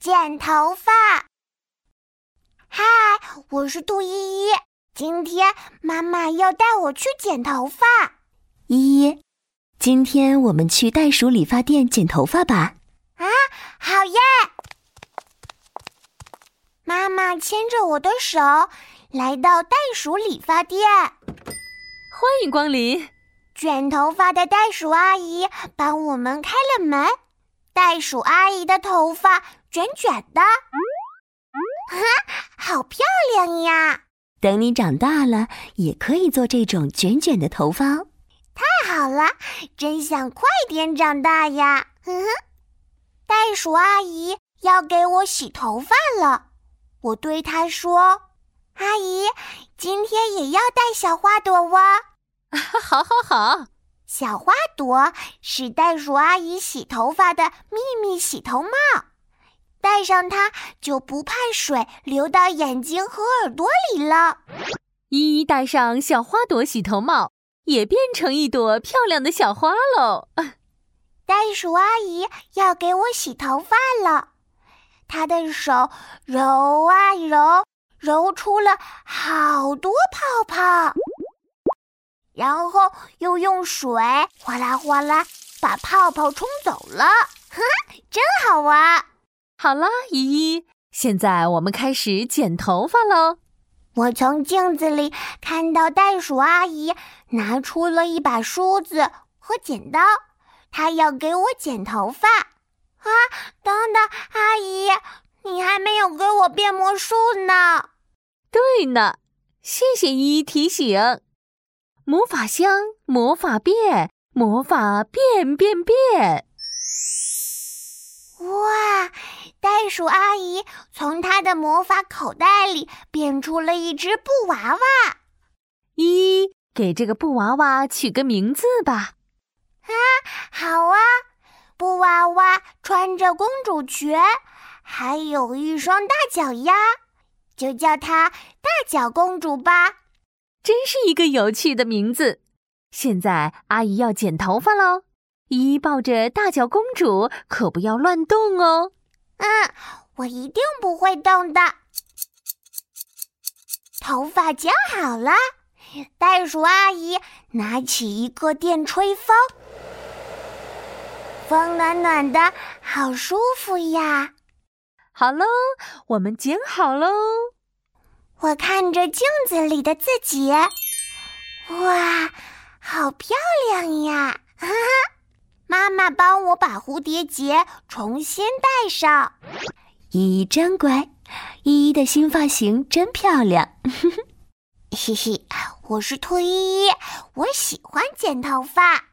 剪头发。嗨，我是兔依依，今天妈妈要带我去剪头发。依依，今天我们去袋鼠理发店剪头发吧。啊，好耶！妈妈牵着我的手来到袋鼠理发店，欢迎光临。卷头发的袋鼠阿姨帮我们开了门。袋鼠阿姨的头发卷卷的，啊，好漂亮呀！等你长大了，也可以做这种卷卷的头发哦。太好了，真想快点长大呀！哼哼，袋鼠阿姨要给我洗头发了，我对她说：“阿姨，今天也要带小花朵哦。”好，好，好！小花朵是袋鼠阿姨洗头发的秘密洗头帽，戴上它就不怕水流到眼睛和耳朵里了。依依戴上小花朵洗头帽，也变成一朵漂亮的小花喽。袋鼠阿姨要给我洗头发了，她的手揉啊揉，揉出了好多泡泡。然后又用水哗啦哗啦把泡泡冲走了，呵，真好玩！好啦，依依，现在我们开始剪头发喽。我从镜子里看到袋鼠阿姨拿出了一把梳子和剪刀，她要给我剪头发。啊，等等，阿姨，你还没有给我变魔术呢。对呢，谢谢依依提醒。魔法箱，魔法变，魔法变变变！哇，袋鼠阿姨从她的魔法口袋里变出了一只布娃娃。一，给这个布娃娃取个名字吧。啊，好啊！布娃娃穿着公主裙，还有一双大脚丫，就叫她大脚公主吧。真是一个有趣的名字。现在阿姨要剪头发喽，依依抱着大脚公主，可不要乱动哦。嗯，我一定不会动的。头发剪好了，袋鼠阿姨拿起一个电吹风，风暖暖的，好舒服呀。好喽，我们剪好喽。我看着镜子里的自己，哇，好漂亮呀！哈哈，妈妈帮我把蝴蝶结重新戴上。依依真乖，依依的新发型真漂亮。嘿嘿，我是兔依依，我喜欢剪头发。